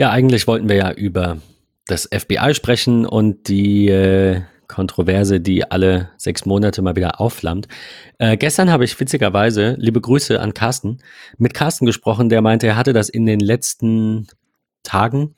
Ja, eigentlich wollten wir ja über das FBI sprechen und die äh, Kontroverse, die alle sechs Monate mal wieder aufflammt. Äh, gestern habe ich witzigerweise, liebe Grüße an Carsten, mit Carsten gesprochen, der meinte, er hatte das in den letzten Tagen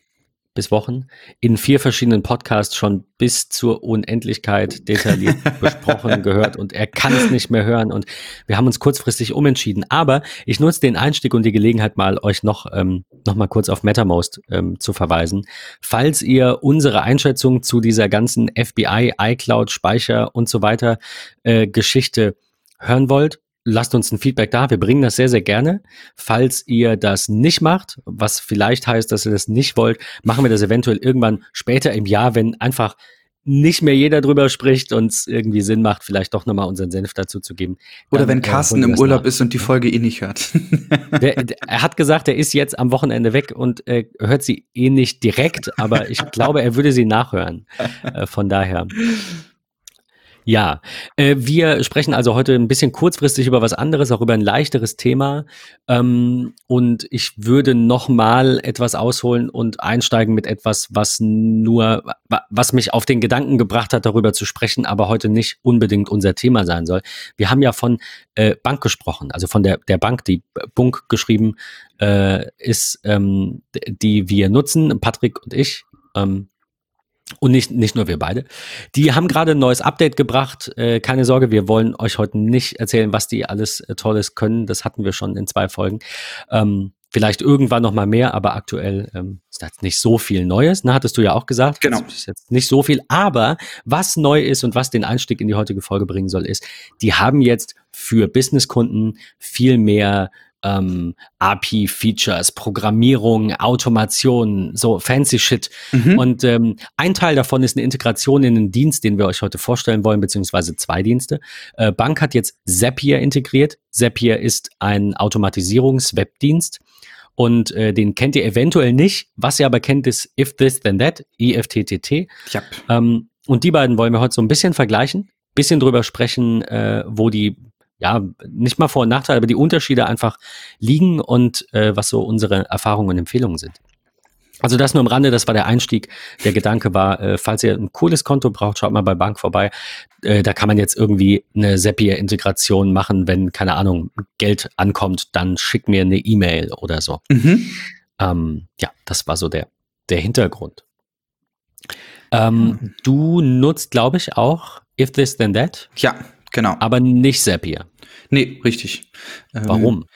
bis Wochen in vier verschiedenen Podcasts schon bis zur Unendlichkeit detailliert besprochen, gehört und er kann es nicht mehr hören und wir haben uns kurzfristig umentschieden. Aber ich nutze den Einstieg und die Gelegenheit mal, euch noch, ähm, noch mal kurz auf MetaMost ähm, zu verweisen. Falls ihr unsere Einschätzung zu dieser ganzen FBI, iCloud, Speicher und so weiter äh, Geschichte hören wollt, lasst uns ein Feedback da. Wir bringen das sehr, sehr gerne. Falls ihr das nicht macht, was vielleicht heißt, dass ihr das nicht wollt, machen wir das eventuell irgendwann später im Jahr, wenn einfach nicht mehr jeder drüber spricht und es irgendwie Sinn macht, vielleicht doch nochmal unseren Senf dazu zu geben. Oder wenn äh, Carsten äh, im Urlaub nach. ist und die Folge eh nicht hört. Der, der, er hat gesagt, er ist jetzt am Wochenende weg und äh, hört sie eh nicht direkt, aber ich glaube, er würde sie nachhören. Äh, von daher. Ja, äh, wir sprechen also heute ein bisschen kurzfristig über was anderes, auch über ein leichteres Thema. Ähm, und ich würde noch mal etwas ausholen und einsteigen mit etwas, was nur, was mich auf den Gedanken gebracht hat, darüber zu sprechen, aber heute nicht unbedingt unser Thema sein soll. Wir haben ja von äh, Bank gesprochen, also von der, der Bank, die Bunk geschrieben äh, ist, ähm, die wir nutzen, Patrick und ich. Ähm, und nicht, nicht nur wir beide. Die haben gerade ein neues Update gebracht. Äh, keine Sorge, wir wollen euch heute nicht erzählen, was die alles äh, Tolles können. Das hatten wir schon in zwei Folgen. Ähm, vielleicht irgendwann noch mal mehr, aber aktuell ähm, ist das nicht so viel Neues. Ne, hattest du ja auch gesagt. Genau. Das ist jetzt nicht so viel. Aber was neu ist und was den Einstieg in die heutige Folge bringen soll, ist, die haben jetzt für Businesskunden viel mehr ähm, API-Features, Programmierung, Automation, so fancy Shit. Mhm. Und ähm, ein Teil davon ist eine Integration in den Dienst, den wir euch heute vorstellen wollen, beziehungsweise zwei Dienste. Äh, Bank hat jetzt Zapier integriert. Zapier ist ein Automatisierungs-Webdienst. Und äh, den kennt ihr eventuell nicht. Was ihr aber kennt, ist If This Then That, IFTTT. Yep. Ähm, und die beiden wollen wir heute so ein bisschen vergleichen, bisschen drüber sprechen, äh, wo die ja, nicht mal Vor- und Nachteile, aber die Unterschiede einfach liegen und äh, was so unsere Erfahrungen und Empfehlungen sind. Also das nur am Rande, das war der Einstieg. Der Gedanke war, äh, falls ihr ein cooles Konto braucht, schaut mal bei Bank vorbei. Äh, da kann man jetzt irgendwie eine Zapier-Integration machen, wenn, keine Ahnung, Geld ankommt, dann schick mir eine E-Mail oder so. Mhm. Ähm, ja, das war so der, der Hintergrund. Ähm, mhm. Du nutzt, glaube ich, auch If This Then That. Ja, genau. Aber nicht Zapier. Nee, richtig. Warum?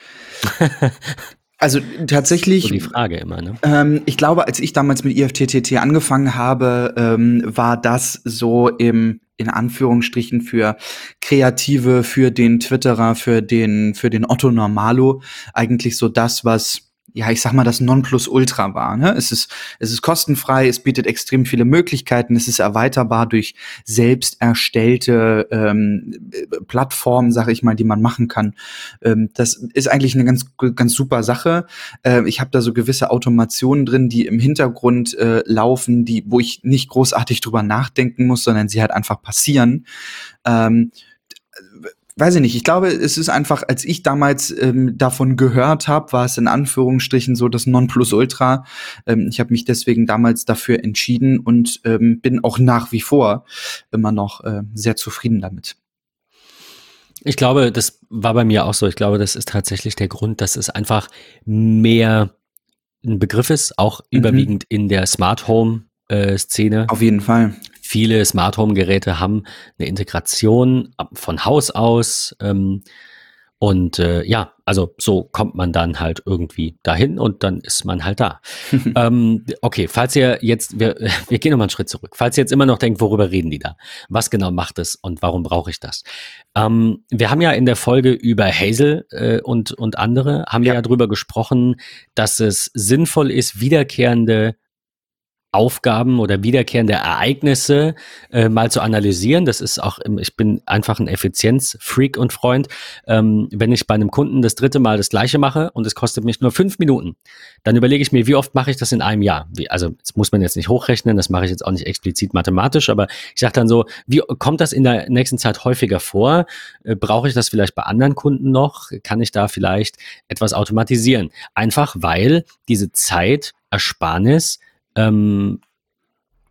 Ähm, also tatsächlich. So die Frage immer, ne? Ähm, ich glaube, als ich damals mit IFTTT angefangen habe, ähm, war das so im in Anführungsstrichen für Kreative, für den Twitterer, für den für den Otto Normalo eigentlich so das, was ja, ich sag mal, das Nonplusultra war. Ne? Es, ist, es ist kostenfrei, es bietet extrem viele Möglichkeiten, es ist erweiterbar durch selbst erstellte ähm, Plattformen, sag ich mal, die man machen kann. Ähm, das ist eigentlich eine ganz, ganz super Sache. Äh, ich habe da so gewisse Automationen drin, die im Hintergrund äh, laufen, die, wo ich nicht großartig drüber nachdenken muss, sondern sie halt einfach passieren. Ähm, weiß ich nicht, ich glaube, es ist einfach, als ich damals ähm, davon gehört habe, war es in Anführungsstrichen so das Nonplusultra. Ähm, ich habe mich deswegen damals dafür entschieden und ähm, bin auch nach wie vor immer noch äh, sehr zufrieden damit. Ich glaube, das war bei mir auch so. Ich glaube, das ist tatsächlich der Grund, dass es einfach mehr ein Begriff ist, auch mhm. überwiegend in der Smart Home äh, Szene. Auf jeden Fall. Viele Smart Home Geräte haben eine Integration von Haus aus. Ähm, und äh, ja, also so kommt man dann halt irgendwie dahin und dann ist man halt da. ähm, okay, falls ihr jetzt, wir, wir gehen nochmal einen Schritt zurück. Falls ihr jetzt immer noch denkt, worüber reden die da? Was genau macht es und warum brauche ich das? Ähm, wir haben ja in der Folge über Hazel äh, und, und andere, haben ja. wir ja drüber gesprochen, dass es sinnvoll ist, wiederkehrende Aufgaben oder wiederkehrende Ereignisse äh, mal zu analysieren. Das ist auch, ich bin einfach ein Effizienzfreak und Freund. Ähm, wenn ich bei einem Kunden das dritte Mal das gleiche mache und es kostet mich nur fünf Minuten, dann überlege ich mir, wie oft mache ich das in einem Jahr? Wie, also das muss man jetzt nicht hochrechnen, das mache ich jetzt auch nicht explizit mathematisch, aber ich sage dann so, wie kommt das in der nächsten Zeit häufiger vor? Äh, brauche ich das vielleicht bei anderen Kunden noch? Kann ich da vielleicht etwas automatisieren? Einfach weil diese Zeit Zeitersparnis ähm,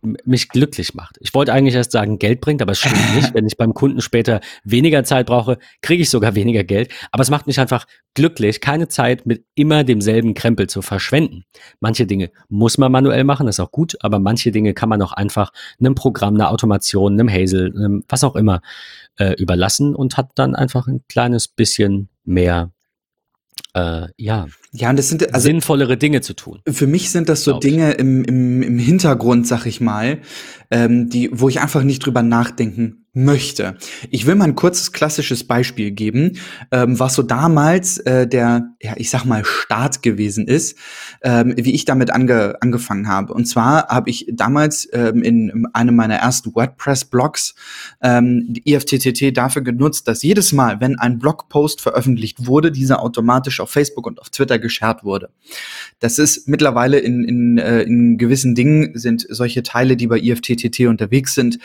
mich glücklich macht. Ich wollte eigentlich erst sagen, Geld bringt, aber es stimmt nicht. Wenn ich beim Kunden später weniger Zeit brauche, kriege ich sogar weniger Geld. Aber es macht mich einfach glücklich, keine Zeit mit immer demselben Krempel zu verschwenden. Manche Dinge muss man manuell machen, das ist auch gut, aber manche Dinge kann man auch einfach einem Programm, einer Automation, einem Hazel, einem was auch immer äh, überlassen und hat dann einfach ein kleines bisschen mehr äh, ja, ja, und das sind also, sinnvollere Dinge zu tun. Für mich sind das so Dinge im, im, im Hintergrund, sag ich mal, ähm, die, wo ich einfach nicht drüber nachdenken möchte. Ich will mal ein kurzes klassisches Beispiel geben, ähm, was so damals äh, der, ja, ich sag mal, Start gewesen ist, ähm, wie ich damit ange angefangen habe. Und zwar habe ich damals ähm, in einem meiner ersten WordPress-Blogs ähm, die IFTTT dafür genutzt, dass jedes Mal, wenn ein Blogpost veröffentlicht wurde, dieser automatisch auf Facebook und auf Twitter geshared wurde. Das ist mittlerweile in, in, äh, in gewissen Dingen sind solche Teile, die bei IFTTT unterwegs sind,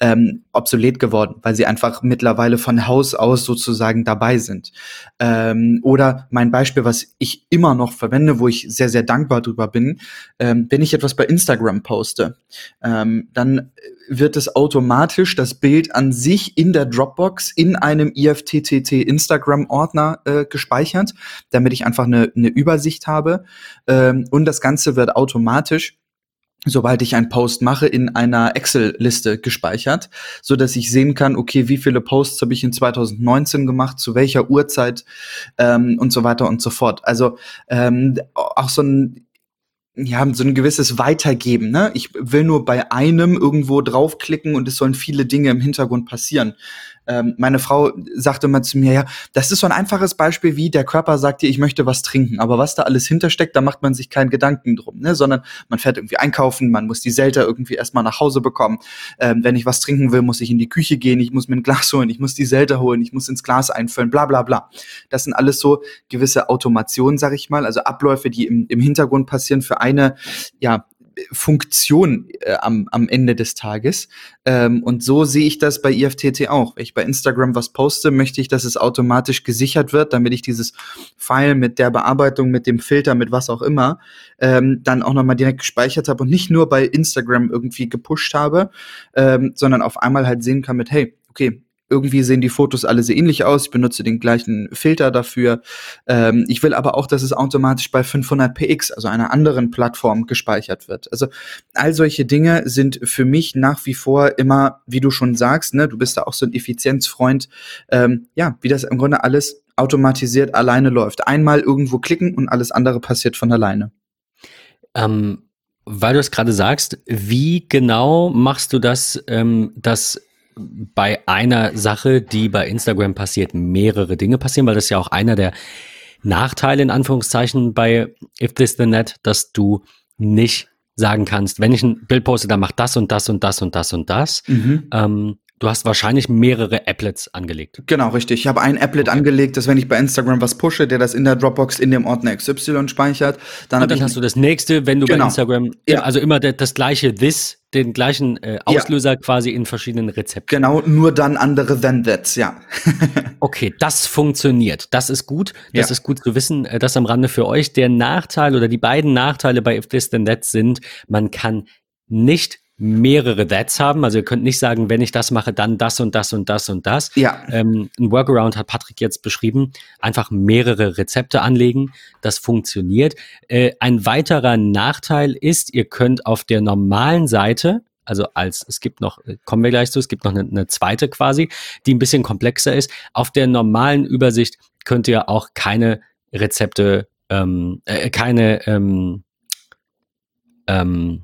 ähm, obsolet obsolet geworden, weil sie einfach mittlerweile von Haus aus sozusagen dabei sind. Ähm, oder mein Beispiel, was ich immer noch verwende, wo ich sehr, sehr dankbar drüber bin, ähm, wenn ich etwas bei Instagram poste, ähm, dann wird es automatisch das Bild an sich in der Dropbox in einem IFTTT Instagram Ordner äh, gespeichert, damit ich einfach eine, eine Übersicht habe. Ähm, und das Ganze wird automatisch sobald ich einen Post mache, in einer Excel-Liste gespeichert, so dass ich sehen kann, okay, wie viele Posts habe ich in 2019 gemacht, zu welcher Uhrzeit ähm, und so weiter und so fort. Also ähm, auch so ein ja, so ein gewisses Weitergeben. Ne? Ich will nur bei einem irgendwo draufklicken und es sollen viele Dinge im Hintergrund passieren. Ähm, meine Frau sagte mal zu mir, ja, das ist so ein einfaches Beispiel, wie der Körper sagt dir, ich möchte was trinken. Aber was da alles hintersteckt, da macht man sich keinen Gedanken drum, ne? sondern man fährt irgendwie einkaufen, man muss die Selter irgendwie erstmal nach Hause bekommen. Ähm, wenn ich was trinken will, muss ich in die Küche gehen, ich muss mir ein Glas holen, ich muss die Selter holen, ich muss ins Glas einfüllen, bla bla bla. Das sind alles so gewisse Automationen, sag ich mal, also Abläufe, die im, im Hintergrund passieren für eine, ja, Funktion äh, am, am Ende des Tages. Ähm, und so sehe ich das bei IFTT auch. Wenn ich bei Instagram was poste, möchte ich, dass es automatisch gesichert wird, damit ich dieses File mit der Bearbeitung, mit dem Filter, mit was auch immer, ähm, dann auch nochmal direkt gespeichert habe und nicht nur bei Instagram irgendwie gepusht habe, ähm, sondern auf einmal halt sehen kann mit, hey, okay, irgendwie sehen die Fotos alle sehr ähnlich aus. Ich benutze den gleichen Filter dafür. Ähm, ich will aber auch, dass es automatisch bei 500px, also einer anderen Plattform, gespeichert wird. Also all solche Dinge sind für mich nach wie vor immer, wie du schon sagst, ne, du bist da auch so ein Effizienzfreund, ähm, ja, wie das im Grunde alles automatisiert alleine läuft. Einmal irgendwo klicken und alles andere passiert von alleine. Ähm, weil du es gerade sagst, wie genau machst du das, ähm, dass bei einer Sache, die bei Instagram passiert, mehrere Dinge passieren, weil das ist ja auch einer der Nachteile in Anführungszeichen bei If This the Net, dass du nicht sagen kannst, wenn ich ein Bild poste, dann mach das und das und das und das und das. Mhm. Ähm, Du hast wahrscheinlich mehrere Applets angelegt. Genau, richtig. Ich habe ein Applet okay. angelegt, dass wenn ich bei Instagram was pushe, der das in der Dropbox in dem Ordner XY speichert, dann, Und dann hast du das nächste, wenn du genau. bei Instagram, ja. also immer das gleiche This, den gleichen äh, Auslöser ja. quasi in verschiedenen Rezepten. Genau, nur dann andere than that's, ja. okay, das funktioniert. Das ist gut. Das ja. ist gut zu wissen. Äh, das am Rande für euch. Der Nachteil oder die beiden Nachteile bei If This Then That sind, man kann nicht mehrere That's haben. Also ihr könnt nicht sagen, wenn ich das mache, dann das und das und das und das. Ja. Ähm, ein Workaround hat Patrick jetzt beschrieben. Einfach mehrere Rezepte anlegen. Das funktioniert. Äh, ein weiterer Nachteil ist, ihr könnt auf der normalen Seite also als, es gibt noch, äh, kommen wir gleich zu, es gibt noch eine, eine zweite quasi, die ein bisschen komplexer ist. Auf der normalen Übersicht könnt ihr auch keine Rezepte, ähm, äh, keine ähm, ähm,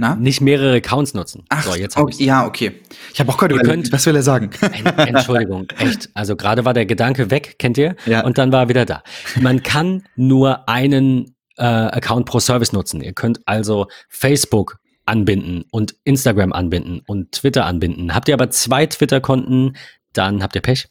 na? Nicht mehrere Accounts nutzen. Ach, so, jetzt okay, ja, okay. Ich habe auch gerade überlegt, was will er sagen? Entschuldigung, echt. Also gerade war der Gedanke weg, kennt ihr? Ja. Und dann war er wieder da. Man kann nur einen äh, Account pro Service nutzen. Ihr könnt also Facebook anbinden und Instagram anbinden und Twitter anbinden. Habt ihr aber zwei Twitter-Konten, dann habt ihr Pech.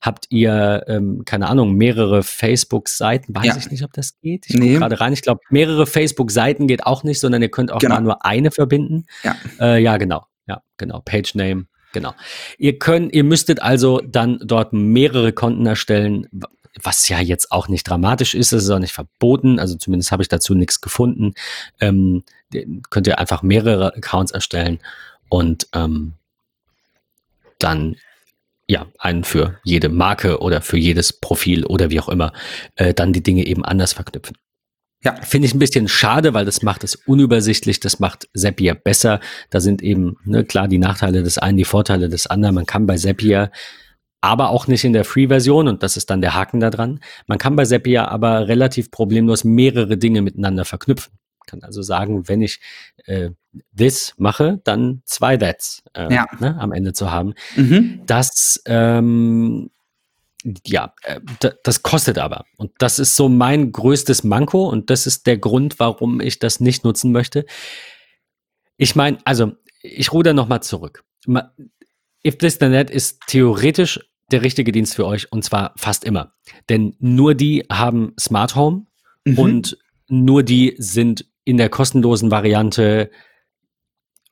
Habt ihr, ähm, keine Ahnung, mehrere Facebook-Seiten? Weiß ja. ich nicht, ob das geht. Ich nee. gerade rein. Ich glaube, mehrere Facebook-Seiten geht auch nicht, sondern ihr könnt auch genau. nur eine verbinden. Ja. Äh, ja, genau. Ja, genau. Page Name. Genau. Ihr könnt, ihr müsstet also dann dort mehrere Konten erstellen. was ja jetzt auch nicht dramatisch ist, es ist auch nicht verboten, also zumindest habe ich dazu nichts gefunden. Ähm, könnt ihr einfach mehrere Accounts erstellen und ähm, dann ja, einen für jede Marke oder für jedes Profil oder wie auch immer, äh, dann die Dinge eben anders verknüpfen. Ja. Finde ich ein bisschen schade, weil das macht es unübersichtlich, das macht Zapier besser. Da sind eben, ne, klar, die Nachteile des einen, die Vorteile des anderen. Man kann bei Zapier aber auch nicht in der Free-Version und das ist dann der Haken da dran. Man kann bei Zapier aber relativ problemlos mehrere Dinge miteinander verknüpfen. Kann also sagen, wenn ich äh, this mache, dann zwei that's äh, ja. ne, am Ende zu haben. Mhm. Das ähm, ja, äh, das kostet aber. Und das ist so mein größtes Manko und das ist der Grund, warum ich das nicht nutzen möchte. Ich meine, also, ich ruder nochmal zurück. If This Then That ist theoretisch der richtige Dienst für euch und zwar fast immer. Denn nur die haben Smart Home mhm. und nur die sind in der kostenlosen Variante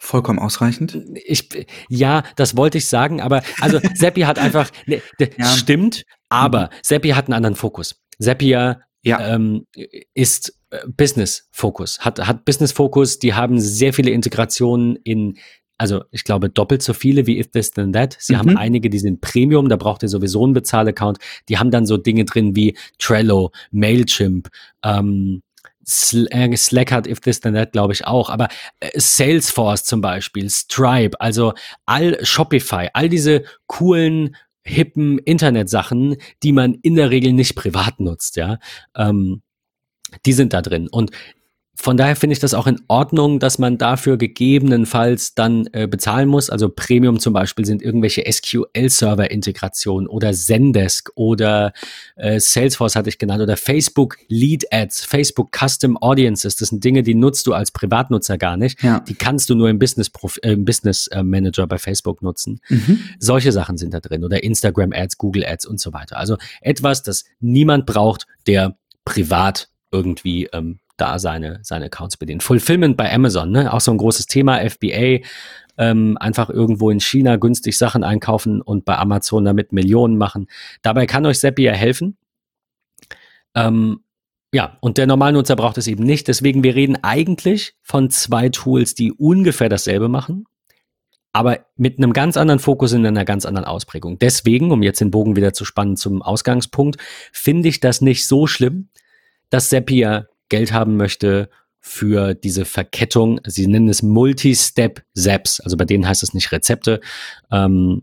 Vollkommen ausreichend. Ich, ja, das wollte ich sagen, aber also Seppi hat einfach, ne, ja. stimmt, aber mhm. Seppi hat einen anderen Fokus. Zapier ja. ähm, ist äh, Business-Fokus, hat, hat Business-Fokus, die haben sehr viele Integrationen in, also ich glaube doppelt so viele wie If This Then That. Sie mhm. haben einige, die sind Premium, da braucht ihr sowieso einen Bezahl-Account. Die haben dann so Dinge drin wie Trello, Mailchimp, ähm, äh, Slack hat If This Then That, glaube ich auch, aber äh, Salesforce zum Beispiel, Stripe, also all Shopify, all diese coolen, hippen Internetsachen, die man in der Regel nicht privat nutzt, ja, ähm, die sind da drin. Und von daher finde ich das auch in Ordnung, dass man dafür gegebenenfalls dann äh, bezahlen muss. Also Premium zum Beispiel sind irgendwelche SQL-Server-Integrationen oder Zendesk oder äh, Salesforce hatte ich genannt oder Facebook Lead Ads, Facebook Custom Audiences. Das sind Dinge, die nutzt du als Privatnutzer gar nicht. Ja. Die kannst du nur im Business, äh, im Business äh, Manager bei Facebook nutzen. Mhm. Solche Sachen sind da drin oder Instagram Ads, Google Ads und so weiter. Also etwas, das niemand braucht, der privat irgendwie ähm, da seine, seine Accounts bedient. Fulfillment bei Amazon, ne? auch so ein großes Thema, FBA, ähm, einfach irgendwo in China günstig Sachen einkaufen und bei Amazon damit Millionen machen. Dabei kann euch Zapier helfen. Ähm, ja, und der Normalnutzer braucht es eben nicht. Deswegen, wir reden eigentlich von zwei Tools, die ungefähr dasselbe machen, aber mit einem ganz anderen Fokus in einer ganz anderen Ausprägung. Deswegen, um jetzt den Bogen wieder zu spannen zum Ausgangspunkt, finde ich das nicht so schlimm, dass Zapier Geld haben möchte für diese Verkettung. Sie nennen es Multi-Step-Zaps. Also bei denen heißt es nicht Rezepte, ähm,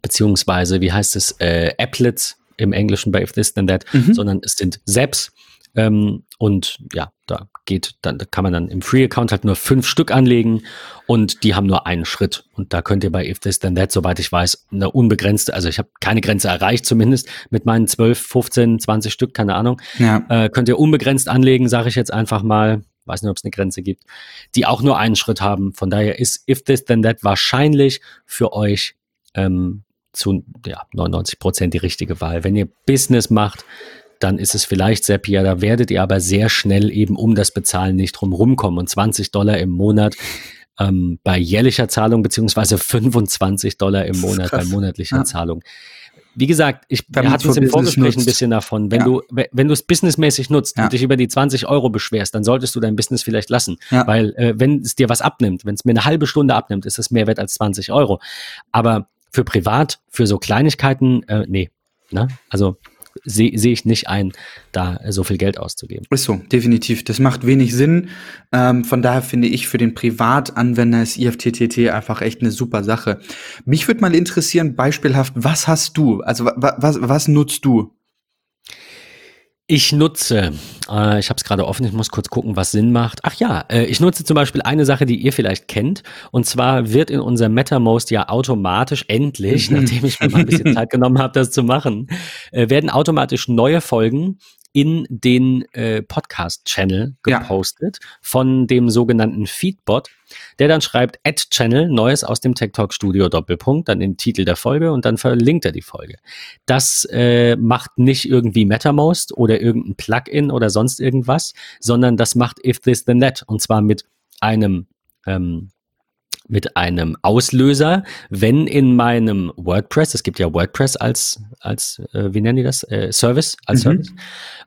beziehungsweise, wie heißt es, äh, Applets im Englischen bei If This Then That, mhm. sondern es sind Zaps. Ähm, und ja, da geht, dann da kann man dann im Free-Account halt nur fünf Stück anlegen und die haben nur einen Schritt. Und da könnt ihr bei If This Then That, soweit ich weiß, eine unbegrenzte, also ich habe keine Grenze erreicht zumindest mit meinen 12, 15, 20 Stück, keine Ahnung. Ja. Äh, könnt ihr unbegrenzt anlegen, sage ich jetzt einfach mal. Weiß nicht, ob es eine Grenze gibt, die auch nur einen Schritt haben. Von daher ist If This Then That wahrscheinlich für euch ähm, zu ja, 99 Prozent die richtige Wahl. Wenn ihr Business macht, dann ist es vielleicht Zapier. Da werdet ihr aber sehr schnell eben um das Bezahlen nicht drum rumkommen. Und 20 Dollar im Monat ähm, bei jährlicher Zahlung beziehungsweise 25 Dollar im Monat bei monatlicher ja. Zahlung. Wie gesagt, ich wir hatten es im Vorgespräch ein bisschen davon. Wenn ja. du, wenn du es businessmäßig nutzt ja. und dich über die 20 Euro beschwerst, dann solltest du dein Business vielleicht lassen. Weil äh, wenn es dir was abnimmt, wenn es mir eine halbe Stunde abnimmt, ist es mehr wert als 20 Euro. Aber für privat, für so Kleinigkeiten, äh, nee. Ne? Also sehe seh ich nicht ein, da so viel Geld auszugeben. Ist so, definitiv. Das macht wenig Sinn. Ähm, von daher finde ich für den Privatanwender ist IFTTT einfach echt eine super Sache. Mich würde mal interessieren, beispielhaft, was hast du? Also was, was nutzt du? Ich nutze, äh, ich habe es gerade offen, ich muss kurz gucken, was Sinn macht. Ach ja, äh, ich nutze zum Beispiel eine Sache, die ihr vielleicht kennt. Und zwar wird in unserem MetaMost ja automatisch, endlich, nachdem ich mir mal ein bisschen Zeit genommen habe, das zu machen, äh, werden automatisch neue Folgen in den äh, Podcast-Channel gepostet ja. von dem sogenannten Feedbot, der dann schreibt Add-Channel, Neues aus dem Tech Talk Studio, Doppelpunkt, dann den Titel der Folge und dann verlinkt er die Folge. Das äh, macht nicht irgendwie MetaMost oder irgendein Plugin oder sonst irgendwas, sondern das macht If This Then That und zwar mit einem ähm, mit einem Auslöser, wenn in meinem WordPress, es gibt ja WordPress als, als äh, wie nennen die das, äh, Service, als mhm. Service,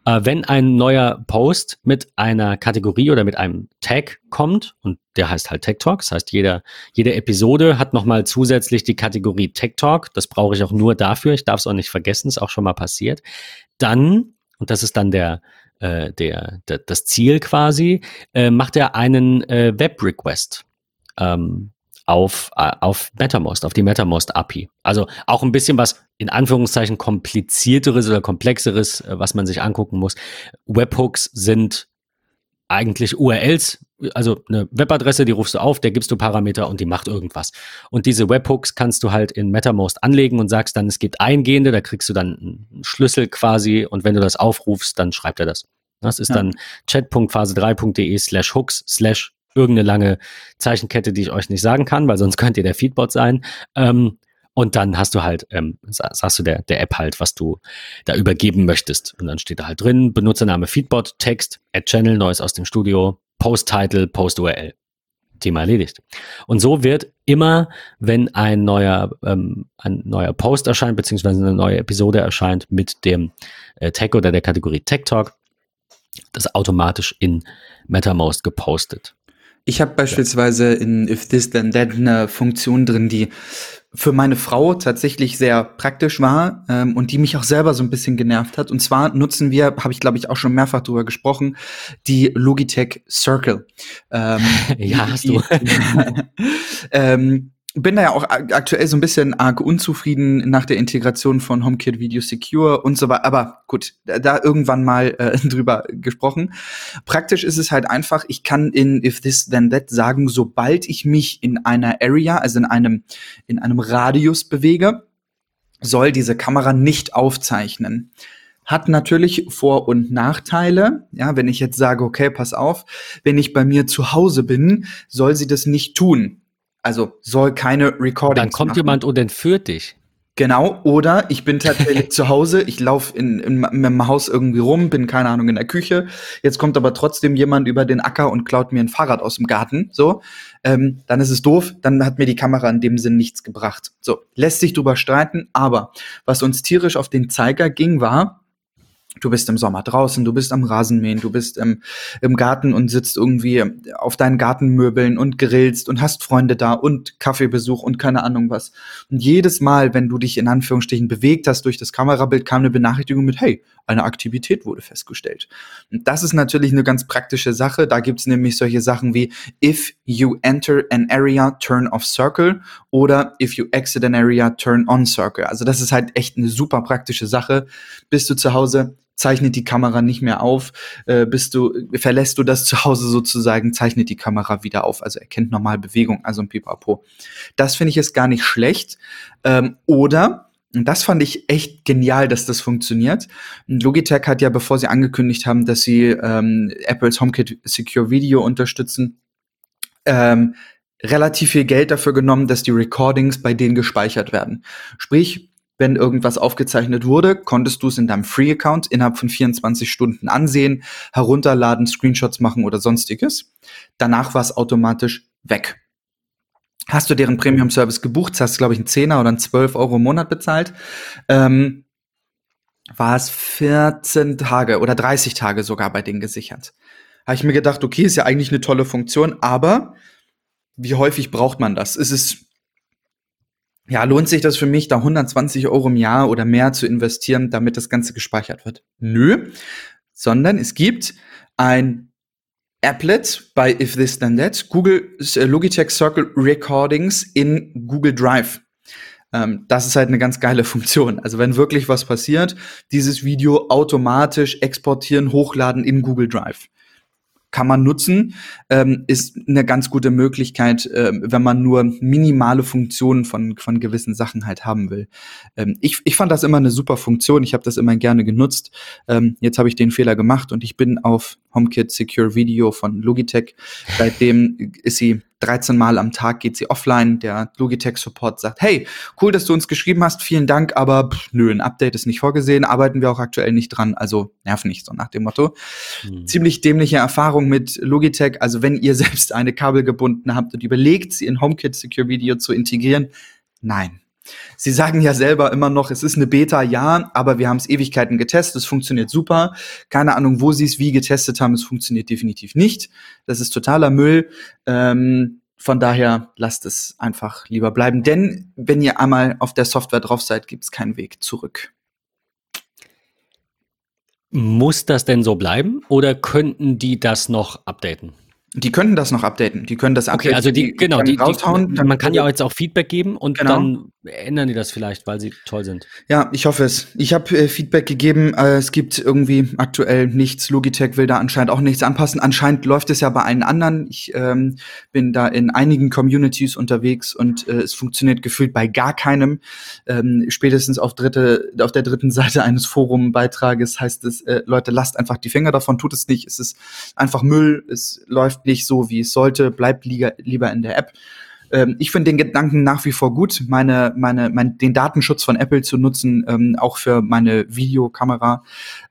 äh, wenn ein neuer Post mit einer Kategorie oder mit einem Tag kommt, und der heißt halt Tech Talk, das heißt, jeder, jede Episode hat nochmal zusätzlich die Kategorie Tech Talk, das brauche ich auch nur dafür, ich darf es auch nicht vergessen, ist auch schon mal passiert, dann, und das ist dann der, äh, der, der, das Ziel quasi, äh, macht er einen äh, Web-Request ähm, auf, äh, auf MetaMost, auf die MetaMost API. Also auch ein bisschen was in Anführungszeichen komplizierteres oder komplexeres, äh, was man sich angucken muss. Webhooks sind eigentlich URLs, also eine Webadresse, die rufst du auf, der gibst du Parameter und die macht irgendwas. Und diese Webhooks kannst du halt in MetaMost anlegen und sagst dann, es gibt eingehende, da kriegst du dann einen Schlüssel quasi und wenn du das aufrufst, dann schreibt er das. Das ist ja. dann chat.phase3.de slash hooks slash irgendeine lange Zeichenkette, die ich euch nicht sagen kann, weil sonst könnt ihr der Feedbot sein. Ähm, und dann hast du halt, ähm, sagst du der, der App halt, was du da übergeben möchtest. Und dann steht da halt drin, Benutzername Feedbot, Text, Add Channel, Neues aus dem Studio, Post-Title, Post-URL. Thema erledigt. Und so wird immer, wenn ein neuer, ähm, ein neuer Post erscheint, beziehungsweise eine neue Episode erscheint mit dem äh, Tag oder der Kategorie Tech Talk, das automatisch in MetaMost gepostet. Ich habe beispielsweise in If This Then That eine Funktion drin, die für meine Frau tatsächlich sehr praktisch war ähm, und die mich auch selber so ein bisschen genervt hat. Und zwar nutzen wir, habe ich glaube ich auch schon mehrfach drüber gesprochen, die Logitech Circle. Ähm, ja, hast du. ähm, bin da ja auch aktuell so ein bisschen arg unzufrieden nach der Integration von HomeKit Video Secure und so weiter. Aber gut, da irgendwann mal äh, drüber gesprochen. Praktisch ist es halt einfach, ich kann in If This Then That sagen, sobald ich mich in einer Area, also in einem, in einem Radius bewege, soll diese Kamera nicht aufzeichnen hat natürlich Vor- und Nachteile. Ja, wenn ich jetzt sage, okay, pass auf, wenn ich bei mir zu Hause bin, soll sie das nicht tun. Also soll keine Recordings Dann kommt machen. jemand und entführt dich. Genau, oder ich bin tatsächlich zu Hause, ich laufe in, in, in meinem Haus irgendwie rum, bin keine Ahnung in der Küche. Jetzt kommt aber trotzdem jemand über den Acker und klaut mir ein Fahrrad aus dem Garten. So, ähm, dann ist es doof, dann hat mir die Kamera in dem Sinn nichts gebracht. So, lässt sich drüber streiten, aber was uns tierisch auf den Zeiger ging, war, Du bist im Sommer draußen, du bist am Rasenmähen, du bist im, im Garten und sitzt irgendwie auf deinen Gartenmöbeln und grillst und hast Freunde da und Kaffeebesuch und keine Ahnung was. Und jedes Mal, wenn du dich in Anführungsstrichen bewegt hast durch das Kamerabild, kam eine Benachrichtigung mit, hey, eine Aktivität wurde festgestellt. Und das ist natürlich eine ganz praktische Sache. Da gibt's nämlich solche Sachen wie if you enter an area, turn off circle oder if you exit an area, turn on circle. Also das ist halt echt eine super praktische Sache. Bist du zu Hause, zeichnet die Kamera nicht mehr auf. Äh, bist du, verlässt du das zu Hause sozusagen, zeichnet die Kamera wieder auf. Also erkennt normal Bewegung, also ein Pipapo. Das finde ich jetzt gar nicht schlecht. Ähm, oder und das fand ich echt genial, dass das funktioniert. Logitech hat ja, bevor sie angekündigt haben, dass sie ähm, Apples HomeKit Secure Video unterstützen, ähm, relativ viel Geld dafür genommen, dass die Recordings bei denen gespeichert werden. Sprich, wenn irgendwas aufgezeichnet wurde, konntest du es in deinem Free-Account innerhalb von 24 Stunden ansehen, herunterladen, Screenshots machen oder sonstiges. Danach war es automatisch weg. Hast du deren Premium-Service gebucht, hast, glaube ich, einen 10er oder einen 12 Euro im Monat bezahlt, ähm, war es 14 Tage oder 30 Tage sogar bei denen gesichert. Habe ich mir gedacht, okay, ist ja eigentlich eine tolle Funktion, aber wie häufig braucht man das? Es ist ja, lohnt sich das für mich, da 120 Euro im Jahr oder mehr zu investieren, damit das Ganze gespeichert wird? Nö, sondern es gibt ein Applet bei If This Then That, Google äh, Logitech Circle Recordings in Google Drive. Ähm, das ist halt eine ganz geile Funktion. Also wenn wirklich was passiert, dieses Video automatisch exportieren, hochladen in Google Drive kann man nutzen, ähm, ist eine ganz gute Möglichkeit, äh, wenn man nur minimale Funktionen von, von gewissen Sachen halt haben will. Ähm, ich, ich fand das immer eine super Funktion, ich habe das immer gerne genutzt. Ähm, jetzt habe ich den Fehler gemacht und ich bin auf HomeKit Secure Video von Logitech. Seitdem ist sie 13 Mal am Tag geht sie offline. Der Logitech Support sagt, hey, cool, dass du uns geschrieben hast, vielen Dank, aber pff, nö, ein Update ist nicht vorgesehen, arbeiten wir auch aktuell nicht dran, also nerv nicht, so nach dem Motto. Hm. Ziemlich dämliche Erfahrung mit Logitech, also wenn ihr selbst eine Kabel gebunden habt und überlegt, sie in HomeKit Secure Video zu integrieren, nein. Sie sagen ja selber immer noch, es ist eine Beta, ja, aber wir haben es Ewigkeiten getestet, es funktioniert super. Keine Ahnung, wo sie es wie getestet haben, es funktioniert definitiv nicht. Das ist totaler Müll. Ähm, von daher lasst es einfach lieber bleiben. Denn wenn ihr einmal auf der Software drauf seid, gibt es keinen Weg zurück. Muss das denn so bleiben oder könnten die das noch updaten? Die können das noch updaten. Die können das updaten. Okay, also die, genau, die, raushauen. Die, man kann ja jetzt auch Feedback geben und genau. dann ändern die das vielleicht, weil sie toll sind. Ja, ich hoffe es. Ich habe äh, Feedback gegeben. Äh, es gibt irgendwie aktuell nichts. Logitech will da anscheinend auch nichts anpassen. Anscheinend läuft es ja bei allen anderen. Ich ähm, bin da in einigen Communities unterwegs und äh, es funktioniert gefühlt bei gar keinem. Ähm, spätestens auf dritte, auf der dritten Seite eines Forumbeitrages heißt es, äh, Leute, lasst einfach die Finger davon, tut es nicht. Es ist einfach Müll. Es läuft nicht so, wie es sollte. Bleibt lieber in der App ähm, ich finde den Gedanken nach wie vor gut, meine, meine, mein, den Datenschutz von Apple zu nutzen, ähm, auch für meine Videokamera.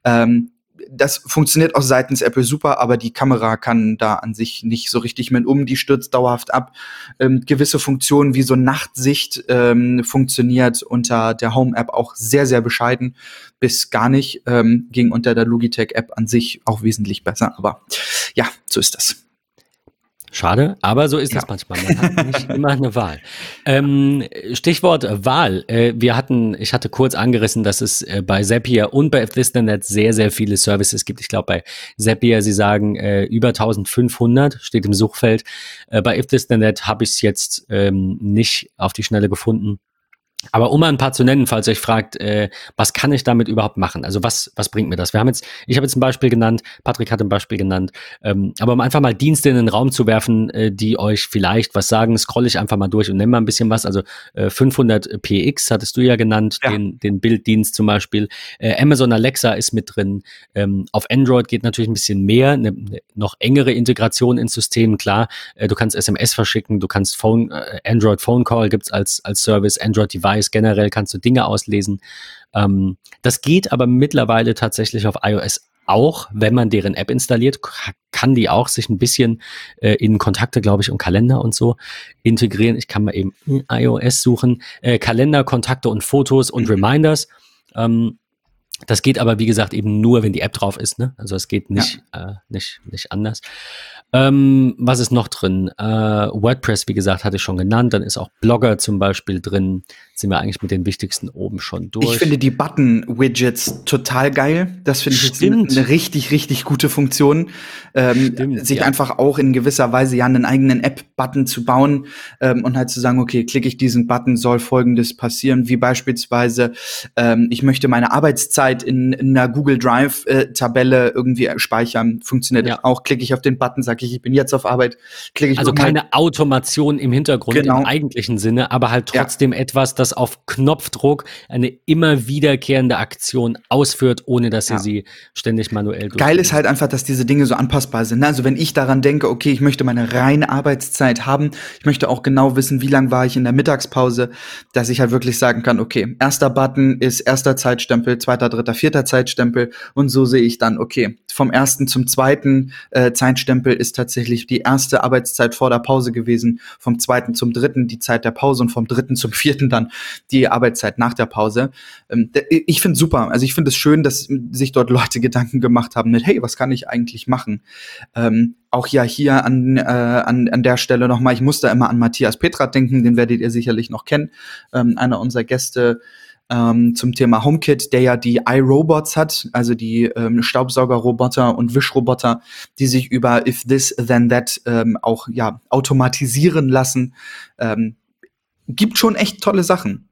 Ähm, das funktioniert auch seitens Apple super, aber die Kamera kann da an sich nicht so richtig mit um, die stürzt dauerhaft ab. Ähm, gewisse Funktionen wie so Nachtsicht ähm, funktioniert unter der Home-App auch sehr, sehr bescheiden, bis gar nicht. Ähm, ging unter der Logitech-App an sich auch wesentlich besser, aber ja, so ist das. Schade, aber so ist ja. das manchmal. Man hat nicht immer eine Wahl. Ähm, Stichwort Wahl. Äh, wir hatten, ich hatte kurz angerissen, dass es äh, bei Zapier und bei Netz sehr, sehr viele Services gibt. Ich glaube, bei Zapier, Sie sagen äh, über 1500, steht im Suchfeld. Bei Net habe ich es jetzt ähm, nicht auf die Schnelle gefunden. Aber um mal ein paar zu nennen, falls ihr euch fragt, äh, was kann ich damit überhaupt machen? Also was, was bringt mir das? Wir haben jetzt, ich habe jetzt ein Beispiel genannt, Patrick hat ein Beispiel genannt, ähm, aber um einfach mal Dienste in den Raum zu werfen, äh, die euch vielleicht was sagen, scrolle ich einfach mal durch und nenne mal ein bisschen was. Also äh, 500 PX hattest du ja genannt, ja. Den, den Bilddienst zum Beispiel. Äh, Amazon Alexa ist mit drin. Ähm, auf Android geht natürlich ein bisschen mehr, eine, eine noch engere Integration ins System, klar. Äh, du kannst SMS verschicken, du kannst Phone, äh, Android Phone Call gibt's als, als Service, Android Device Device generell kannst du Dinge auslesen. Ähm, das geht aber mittlerweile tatsächlich auf iOS auch, wenn man deren App installiert, kann die auch sich ein bisschen äh, in Kontakte, glaube ich, und Kalender und so integrieren. Ich kann mal eben iOS suchen. Äh, Kalender, Kontakte und Fotos und mhm. Reminders. Ähm, das geht aber, wie gesagt, eben nur, wenn die App drauf ist. Ne? Also es geht nicht, ja. äh, nicht, nicht anders. Ähm, was ist noch drin? Äh, WordPress, wie gesagt, hatte ich schon genannt. Dann ist auch Blogger zum Beispiel drin. Sind wir eigentlich mit den wichtigsten oben schon durch. Ich finde die Button-Widgets total geil. Das finde ich eine, eine richtig, richtig gute Funktion. Ähm, Stimmt, sich ja. einfach auch in gewisser Weise ja einen eigenen App-Button zu bauen ähm, und halt zu sagen, okay, klicke ich diesen Button, soll folgendes passieren, wie beispielsweise, ähm, ich möchte meine Arbeitszeit in, in einer Google Drive-Tabelle äh, irgendwie speichern. Funktioniert ja. auch. Klicke ich auf den Button, sage ich, ich bin jetzt auf Arbeit, klicke ich Also keine Automation im Hintergrund genau. im eigentlichen Sinne, aber halt trotzdem ja. etwas, das auf Knopfdruck eine immer wiederkehrende Aktion ausführt, ohne dass ja. sie ständig manuell Geil ist halt einfach, dass diese Dinge so anpassbar sind. Also wenn ich daran denke, okay, ich möchte meine reine Arbeitszeit haben, ich möchte auch genau wissen, wie lang war ich in der Mittagspause, dass ich halt wirklich sagen kann, okay, erster Button ist erster Zeitstempel, zweiter, dritter, vierter Zeitstempel und so sehe ich dann, okay, vom ersten zum zweiten äh, Zeitstempel ist tatsächlich die erste Arbeitszeit vor der Pause gewesen, vom zweiten zum dritten die Zeit der Pause und vom dritten zum vierten dann die Arbeitszeit nach der Pause. Ähm, ich finde super. Also ich finde es schön, dass sich dort Leute Gedanken gemacht haben mit, hey, was kann ich eigentlich machen? Ähm, auch ja hier an, äh, an, an der Stelle nochmal, ich muss da immer an Matthias Petrat denken, den werdet ihr sicherlich noch kennen, ähm, einer unserer Gäste, ähm, zum Thema HomeKit, der ja die iRobots hat, also die ähm, Staubsaugerroboter und Wischroboter, die sich über If This Then That ähm, auch ja automatisieren lassen. Ähm, gibt schon echt tolle Sachen.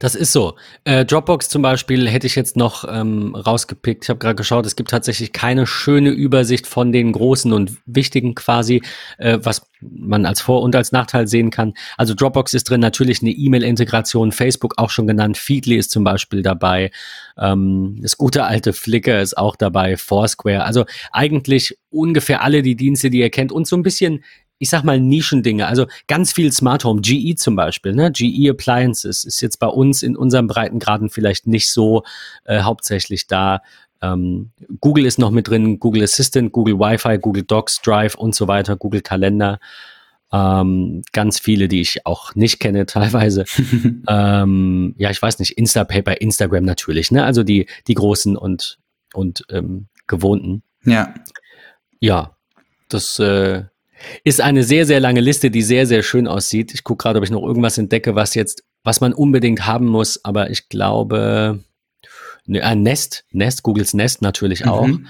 Das ist so. Äh, Dropbox zum Beispiel hätte ich jetzt noch ähm, rausgepickt. Ich habe gerade geschaut, es gibt tatsächlich keine schöne Übersicht von den großen und wichtigen quasi, äh, was man als Vor- und als Nachteil sehen kann. Also Dropbox ist drin, natürlich eine E-Mail-Integration, Facebook auch schon genannt, Feedly ist zum Beispiel dabei, ähm, das gute alte Flickr ist auch dabei, Foursquare. Also eigentlich ungefähr alle die Dienste, die ihr kennt und so ein bisschen ich sag mal, Nischendinge. Also ganz viel Smart Home, GE zum Beispiel, ne? GE Appliances ist jetzt bei uns in unserem Breitengraden vielleicht nicht so äh, hauptsächlich da. Ähm, Google ist noch mit drin, Google Assistant, Google Wi-Fi, Google Docs, Drive und so weiter, Google Kalender. Ähm, ganz viele, die ich auch nicht kenne teilweise. ähm, ja, ich weiß nicht, Instapaper, Instagram natürlich, ne? Also die, die großen und, und ähm, gewohnten. Ja. Ja, das äh, ist eine sehr, sehr lange Liste, die sehr, sehr schön aussieht. Ich gucke gerade, ob ich noch irgendwas entdecke, was jetzt, was man unbedingt haben muss, aber ich glaube, ne, äh, Nest, Nest, Googles Nest natürlich auch. Mhm.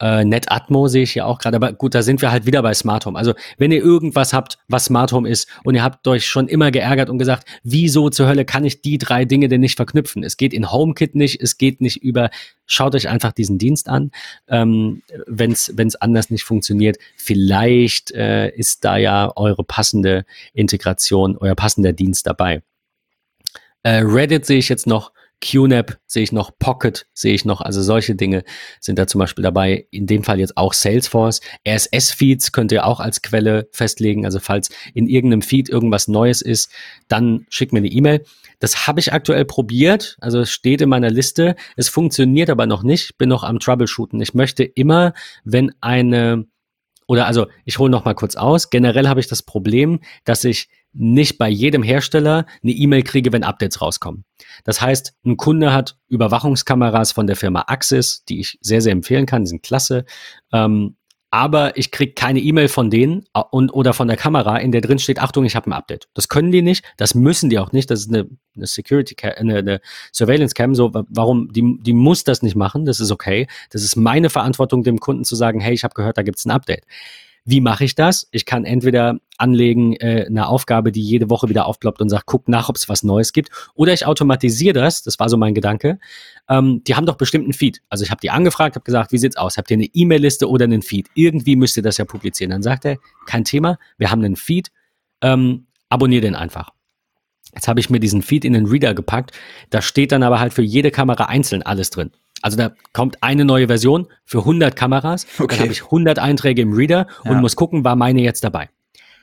Äh, NetAtmo sehe ich hier auch gerade, aber gut, da sind wir halt wieder bei Smart Home. Also wenn ihr irgendwas habt, was Smart Home ist und ihr habt euch schon immer geärgert und gesagt, wieso zur Hölle kann ich die drei Dinge denn nicht verknüpfen? Es geht in HomeKit nicht, es geht nicht über, schaut euch einfach diesen Dienst an, ähm, wenn es anders nicht funktioniert. Vielleicht äh, ist da ja eure passende Integration, euer passender Dienst dabei. Äh, Reddit sehe ich jetzt noch QNAP sehe ich noch, Pocket sehe ich noch, also solche Dinge sind da zum Beispiel dabei. In dem Fall jetzt auch Salesforce. RSS-Feeds könnt ihr auch als Quelle festlegen. Also falls in irgendeinem Feed irgendwas Neues ist, dann schickt mir eine E-Mail. Das habe ich aktuell probiert, also es steht in meiner Liste. Es funktioniert aber noch nicht. Ich bin noch am Troubleshooten. Ich möchte immer, wenn eine oder also ich hole noch mal kurz aus. Generell habe ich das Problem, dass ich nicht bei jedem Hersteller eine E-Mail kriege, wenn Updates rauskommen. Das heißt, ein Kunde hat Überwachungskameras von der Firma Axis, die ich sehr, sehr empfehlen kann, die sind klasse. Ähm, aber ich kriege keine E-Mail von denen äh, und, oder von der Kamera, in der drin steht, Achtung, ich habe ein Update. Das können die nicht, das müssen die auch nicht. Das ist eine, eine Security, eine, eine Surveillance Cam. So, warum? Die, die muss das nicht machen. Das ist okay. Das ist meine Verantwortung, dem Kunden zu sagen, hey, ich habe gehört, da gibt's ein Update. Wie mache ich das? Ich kann entweder anlegen äh, eine Aufgabe, die jede Woche wieder aufploppt und sagt, guck nach, ob es was Neues gibt. Oder ich automatisiere das, das war so mein Gedanke. Ähm, die haben doch bestimmt einen Feed. Also ich habe die angefragt, habe gesagt, wie sieht's aus? Habt ihr eine E-Mail-Liste oder einen Feed? Irgendwie müsst ihr das ja publizieren. Dann sagt er, kein Thema, wir haben einen Feed, ähm, abonnier den einfach. Jetzt habe ich mir diesen Feed in den Reader gepackt. Da steht dann aber halt für jede Kamera einzeln alles drin. Also da kommt eine neue Version für 100 Kameras. Okay. Dann habe ich 100 Einträge im Reader ja. und muss gucken, war meine jetzt dabei.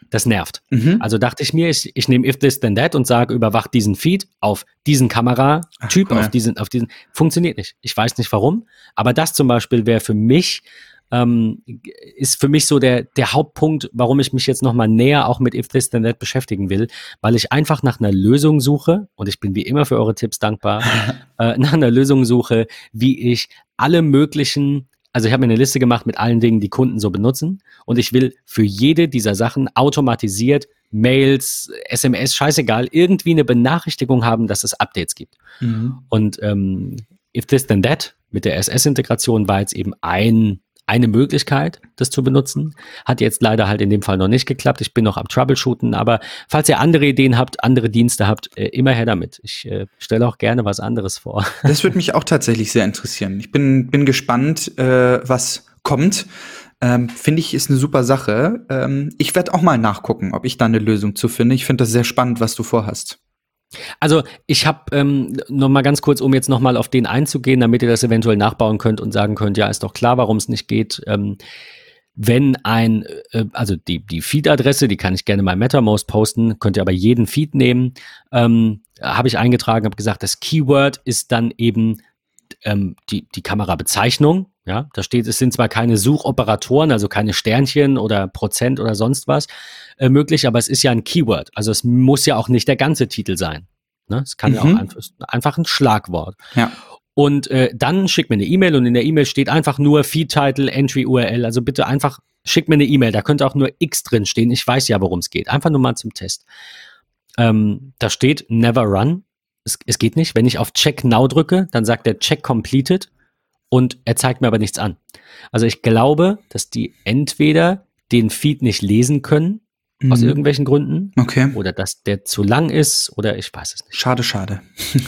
Das nervt. Mhm. Also dachte ich mir, ich, ich nehme if this then that und sage, überwacht diesen Feed auf diesen Kameratyp, Ach, cool. auf diesen, auf diesen. Funktioniert nicht. Ich weiß nicht warum. Aber das zum Beispiel wäre für mich ähm, ist für mich so der, der Hauptpunkt, warum ich mich jetzt nochmal näher auch mit If This Then That beschäftigen will, weil ich einfach nach einer Lösung suche und ich bin wie immer für eure Tipps dankbar, äh, nach einer Lösung suche, wie ich alle möglichen also ich habe mir eine Liste gemacht mit allen Dingen, die Kunden so benutzen und ich will für jede dieser Sachen automatisiert Mails, SMS, scheißegal, irgendwie eine Benachrichtigung haben, dass es Updates gibt. Mhm. Und ähm, If This Then That mit der SS-Integration war jetzt eben ein eine Möglichkeit, das zu benutzen. Hat jetzt leider halt in dem Fall noch nicht geklappt. Ich bin noch am Troubleshooten, aber falls ihr andere Ideen habt, andere Dienste habt, äh, immer her damit. Ich äh, stelle auch gerne was anderes vor. Das würde mich auch tatsächlich sehr interessieren. Ich bin, bin gespannt, äh, was kommt. Ähm, finde ich, ist eine super Sache. Ähm, ich werde auch mal nachgucken, ob ich da eine Lösung zu finde. Ich finde das sehr spannend, was du vorhast. Also ich habe ähm, noch mal ganz kurz, um jetzt noch mal auf den einzugehen, damit ihr das eventuell nachbauen könnt und sagen könnt, ja, ist doch klar, warum es nicht geht. Ähm, wenn ein, äh, also die, die Feed-Adresse, die kann ich gerne mal MetaMost posten, könnt ihr aber jeden Feed nehmen, ähm, habe ich eingetragen, habe gesagt, das Keyword ist dann eben ähm, die, die Kamerabezeichnung. Ja, da steht, es sind zwar keine Suchoperatoren, also keine Sternchen oder Prozent oder sonst was äh, möglich, aber es ist ja ein Keyword. Also es muss ja auch nicht der ganze Titel sein. Ne? Es kann mhm. ja auch mhm. einfach, einfach ein Schlagwort. Ja. Und äh, dann schickt mir eine E-Mail und in der E-Mail steht einfach nur Feed-Title, Entry-URL. Also bitte einfach schickt mir eine E-Mail. Da könnte auch nur X drin stehen. Ich weiß ja, worum es geht. Einfach nur mal zum Test. Ähm, da steht Never Run. Es, es geht nicht. Wenn ich auf Check Now drücke, dann sagt der Check Completed und er zeigt mir aber nichts an. Also ich glaube, dass die entweder den Feed nicht lesen können, mhm. aus irgendwelchen Gründen. Okay. Oder dass der zu lang ist oder ich weiß es nicht. Schade, schade.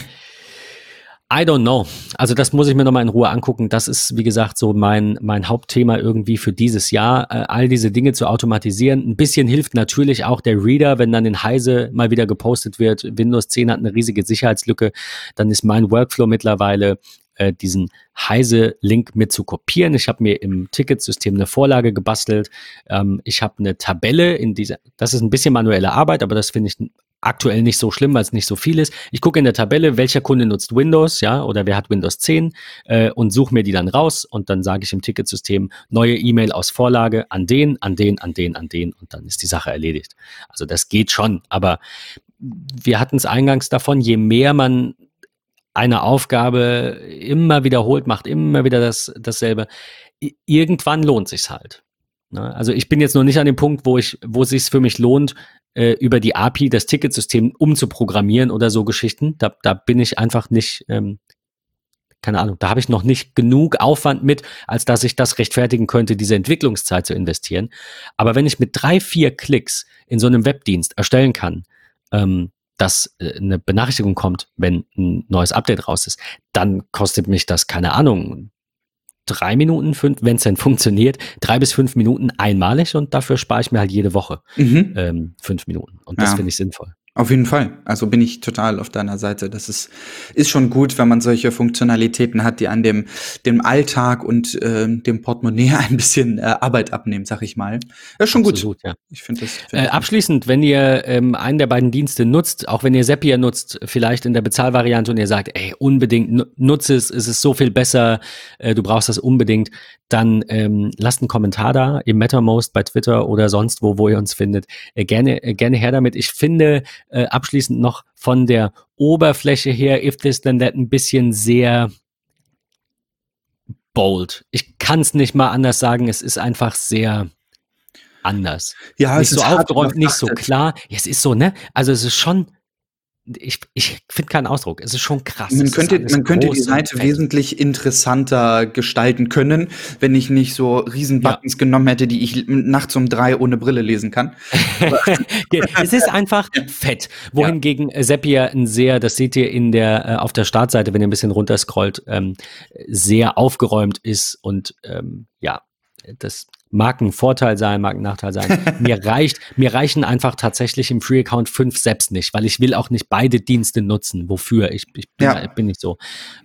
I don't know. Also das muss ich mir nochmal in Ruhe angucken. Das ist, wie gesagt, so mein, mein Hauptthema irgendwie für dieses Jahr, äh, all diese Dinge zu automatisieren. Ein bisschen hilft natürlich auch der Reader, wenn dann in Heise mal wieder gepostet wird, Windows 10 hat eine riesige Sicherheitslücke, dann ist mein Workflow mittlerweile äh, diesen Heise-Link mit zu kopieren. Ich habe mir im Ticketsystem eine Vorlage gebastelt. Ähm, ich habe eine Tabelle in dieser, das ist ein bisschen manuelle Arbeit, aber das finde ich aktuell nicht so schlimm, weil es nicht so viel ist. Ich gucke in der Tabelle, welcher Kunde nutzt Windows, ja, oder wer hat Windows 10 äh, und suche mir die dann raus und dann sage ich im Ticketsystem neue E-Mail aus Vorlage an den, an den, an den, an den und dann ist die Sache erledigt. Also das geht schon, aber wir hatten es eingangs davon, je mehr man eine Aufgabe immer wiederholt macht, immer wieder das, dasselbe, irgendwann lohnt sich's halt. Ne? Also ich bin jetzt noch nicht an dem Punkt, wo ich, wo es sich für mich lohnt, äh, über die API das Ticketsystem umzuprogrammieren oder so Geschichten. Da, da bin ich einfach nicht, ähm, keine Ahnung, da habe ich noch nicht genug Aufwand mit, als dass ich das rechtfertigen könnte, diese Entwicklungszeit zu investieren. Aber wenn ich mit drei, vier Klicks in so einem Webdienst erstellen kann, ähm, dass äh, eine Benachrichtigung kommt, wenn ein neues Update raus ist, dann kostet mich das, keine Ahnung, drei Minuten, fünf, wenn es denn funktioniert, drei bis fünf Minuten einmalig und dafür spare ich mir halt jede Woche mhm. ähm, fünf Minuten. Und das ja. finde ich sinnvoll. Auf jeden Fall. Also bin ich total auf deiner Seite. Das ist, ist schon gut, wenn man solche Funktionalitäten hat, die an dem, dem Alltag und äh, dem Portemonnaie ein bisschen äh, Arbeit abnehmen, sag ich mal. Das ist schon Absolut, gut. Ja. Ich finde das. Find äh, abschließend, wenn ihr ähm, einen der beiden Dienste nutzt, auch wenn ihr Zapier nutzt, vielleicht in der Bezahlvariante und ihr sagt, ey, unbedingt nutze es, es ist so viel besser, äh, du brauchst das unbedingt, dann ähm, lasst einen Kommentar da im MetaMost bei Twitter oder sonst wo, wo ihr uns findet. Äh, gerne, äh, gerne her damit. Ich finde äh, abschließend noch von der Oberfläche her, if this then that, ein bisschen sehr bold. Ich kann es nicht mal anders sagen. Es ist einfach sehr anders. Ja, nicht es so ist aufgeräumt, nicht so klar. Ja, es ist so, ne? Also es ist schon ich, ich finde keinen Ausdruck. Es ist schon krass. Man könnte, man könnte die Seite wesentlich interessanter gestalten können, wenn ich nicht so riesen Buttons ja. genommen hätte, die ich nachts um drei ohne Brille lesen kann. es ist einfach ja. fett. Wohingegen ja. Zapier ein sehr, das seht ihr in der, äh, auf der Startseite, wenn ihr ein bisschen runterscrollt, ähm, sehr aufgeräumt ist und ähm, ja, das mag ein Vorteil sein, mag ein Nachteil sein. mir reicht, mir reichen einfach tatsächlich im Free Account fünf selbst nicht, weil ich will auch nicht beide Dienste nutzen. Wofür? Ich, ich bin, ja. bin nicht so.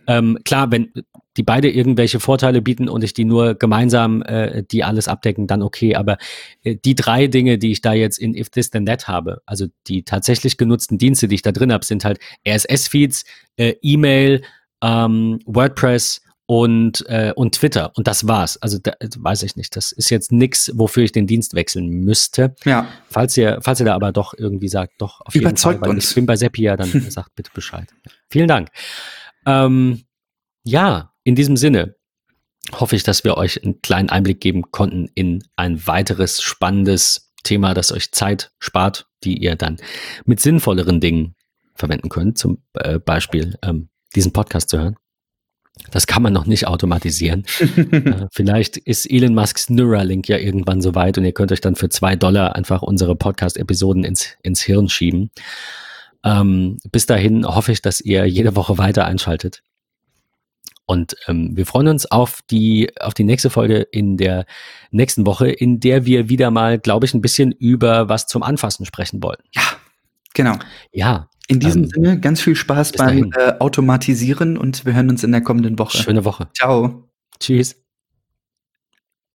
Ähm, klar, wenn die beide irgendwelche Vorteile bieten und ich die nur gemeinsam äh, die alles abdecken, dann okay. Aber äh, die drei Dinge, die ich da jetzt in If This Then That habe, also die tatsächlich genutzten Dienste, die ich da drin habe, sind halt RSS-Feeds, äh, E-Mail, ähm, WordPress und, äh, und Twitter. Und das war's. Also da, weiß ich nicht. Das ist jetzt nichts, wofür ich den Dienst wechseln müsste. Ja. Falls ihr, falls ihr da aber doch irgendwie sagt, doch, auf Überzeugt jeden Fall, uns. ich bin bei Zapier, dann sagt bitte Bescheid. Vielen Dank. Ähm, ja, in diesem Sinne hoffe ich, dass wir euch einen kleinen Einblick geben konnten in ein weiteres spannendes Thema, das euch Zeit spart, die ihr dann mit sinnvolleren Dingen verwenden könnt. Zum äh, Beispiel ähm, diesen Podcast zu hören. Das kann man noch nicht automatisieren. äh, vielleicht ist Elon Musks Neuralink ja irgendwann soweit und ihr könnt euch dann für zwei Dollar einfach unsere Podcast-Episoden ins, ins Hirn schieben. Ähm, bis dahin hoffe ich, dass ihr jede Woche weiter einschaltet. Und ähm, wir freuen uns auf die, auf die nächste Folge in der nächsten Woche, in der wir wieder mal, glaube ich, ein bisschen über was zum Anfassen sprechen wollen. Ja, genau. Ja, in diesem ähm, Sinne, ganz viel Spaß beim äh, Automatisieren und wir hören uns in der kommenden Woche. Schöne Woche. Ciao. Tschüss.